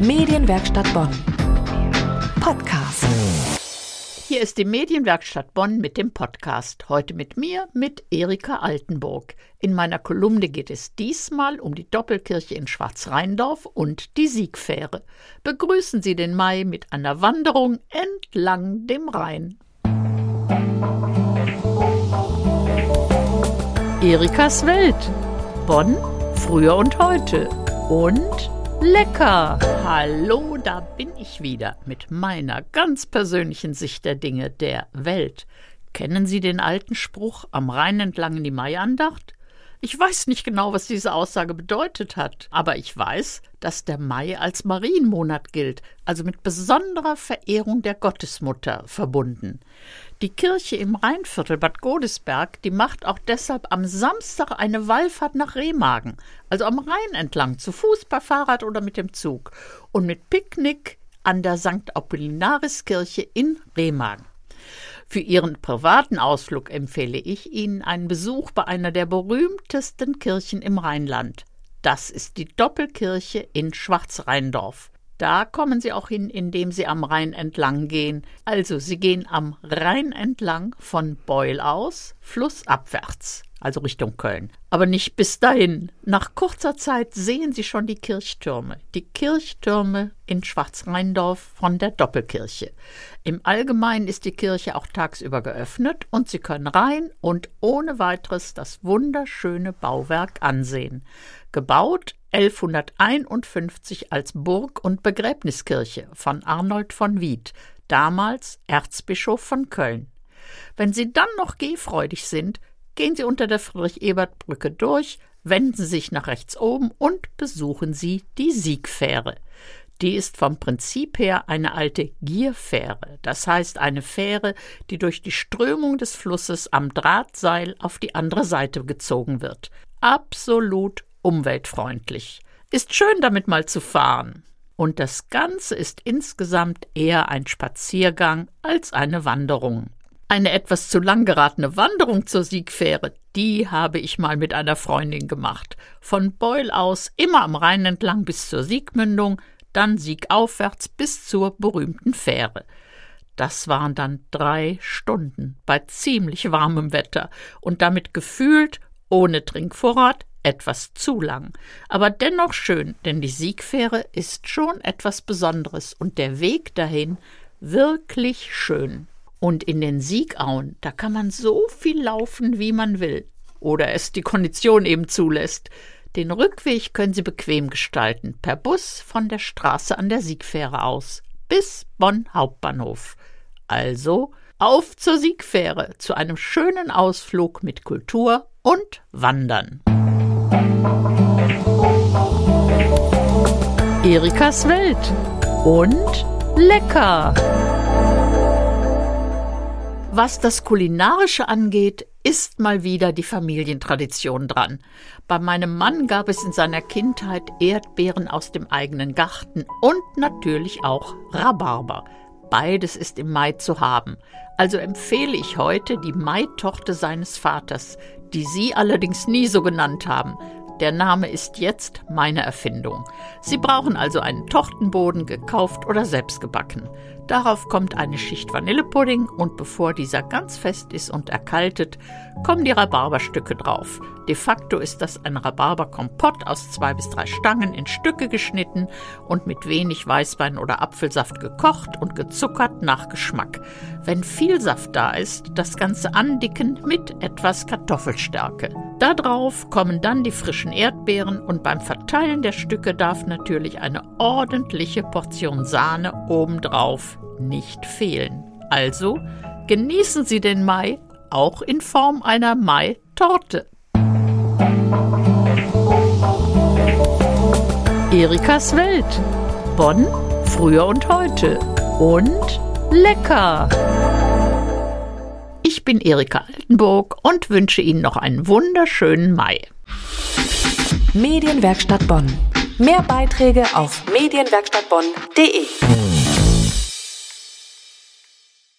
Medienwerkstatt Bonn. Podcast. Hier ist die Medienwerkstatt Bonn mit dem Podcast. Heute mit mir, mit Erika Altenburg. In meiner Kolumne geht es diesmal um die Doppelkirche in Schwarzrheindorf und die Siegfähre. Begrüßen Sie den Mai mit einer Wanderung entlang dem Rhein. Erikas Welt. Bonn, früher und heute. Und lecker. Hallo, da bin ich wieder mit meiner ganz persönlichen Sicht der Dinge der Welt. Kennen Sie den alten Spruch am Rhein entlang in die Maiandacht? Ich weiß nicht genau, was diese Aussage bedeutet hat, aber ich weiß, dass der Mai als Marienmonat gilt, also mit besonderer Verehrung der Gottesmutter verbunden. Die Kirche im Rheinviertel Bad Godesberg, die macht auch deshalb am Samstag eine Wallfahrt nach Remagen, also am Rhein entlang, zu Fuß, per Fahrrad oder mit dem Zug und mit Picknick an der St. Apollinaris-Kirche in Remagen. Für Ihren privaten Ausflug empfehle ich Ihnen einen Besuch bei einer der berühmtesten Kirchen im Rheinland. Das ist die Doppelkirche in Schwarzrheindorf. Da kommen Sie auch hin, indem Sie am Rhein entlang gehen. Also Sie gehen am Rhein entlang von Beul aus, flussabwärts also Richtung Köln. Aber nicht bis dahin. Nach kurzer Zeit sehen Sie schon die Kirchtürme. Die Kirchtürme in Schwarzrheindorf von der Doppelkirche. Im Allgemeinen ist die Kirche auch tagsüber geöffnet und Sie können rein und ohne weiteres das wunderschöne Bauwerk ansehen. Gebaut 1151 als Burg- und Begräbniskirche von Arnold von Wied, damals Erzbischof von Köln. Wenn Sie dann noch gehfreudig sind, Gehen Sie unter der Friedrich-Ebert-Brücke durch, wenden Sie sich nach rechts oben und besuchen Sie die Siegfähre. Die ist vom Prinzip her eine alte Gierfähre, das heißt eine Fähre, die durch die Strömung des Flusses am Drahtseil auf die andere Seite gezogen wird. Absolut umweltfreundlich. Ist schön damit mal zu fahren. Und das Ganze ist insgesamt eher ein Spaziergang als eine Wanderung. Eine etwas zu lang geratene Wanderung zur Siegfähre, die habe ich mal mit einer Freundin gemacht. Von Beul aus immer am Rhein entlang bis zur Siegmündung, dann Siegaufwärts bis zur berühmten Fähre. Das waren dann drei Stunden bei ziemlich warmem Wetter und damit gefühlt ohne Trinkvorrat etwas zu lang. Aber dennoch schön, denn die Siegfähre ist schon etwas Besonderes und der Weg dahin wirklich schön. Und in den Siegauen, da kann man so viel laufen, wie man will. Oder es die Kondition eben zulässt. Den Rückweg können Sie bequem gestalten, per Bus von der Straße an der Siegfähre aus bis Bonn Hauptbahnhof. Also auf zur Siegfähre zu einem schönen Ausflug mit Kultur und Wandern. Erikas Welt und lecker. Was das Kulinarische angeht, ist mal wieder die Familientradition dran. Bei meinem Mann gab es in seiner Kindheit Erdbeeren aus dem eigenen Garten und natürlich auch Rhabarber. Beides ist im Mai zu haben. Also empfehle ich heute die Maitorte seines Vaters, die Sie allerdings nie so genannt haben. Der Name ist jetzt meine Erfindung. Sie brauchen also einen Tortenboden, gekauft oder selbst gebacken. Darauf kommt eine Schicht Vanillepudding und bevor dieser ganz fest ist und erkaltet, kommen die Rhabarberstücke drauf. De facto ist das ein Rhabarberkompott aus zwei bis drei Stangen in Stücke geschnitten und mit wenig Weißwein oder Apfelsaft gekocht und gezuckert nach Geschmack. Wenn viel Saft da ist, das Ganze andicken mit etwas Kartoffelstärke. Darauf kommen dann die frischen Erdbeeren und beim Verteilen der Stücke darf natürlich eine ordentliche Portion Sahne obendrauf nicht fehlen. Also genießen Sie den Mai auch in Form einer Mai-Torte. Erikas Welt. Bonn, früher und heute. Und lecker. Ich bin Erika Altenburg und wünsche Ihnen noch einen wunderschönen Mai. Medienwerkstatt Bonn. Mehr Beiträge auf medienwerkstattbonn.de.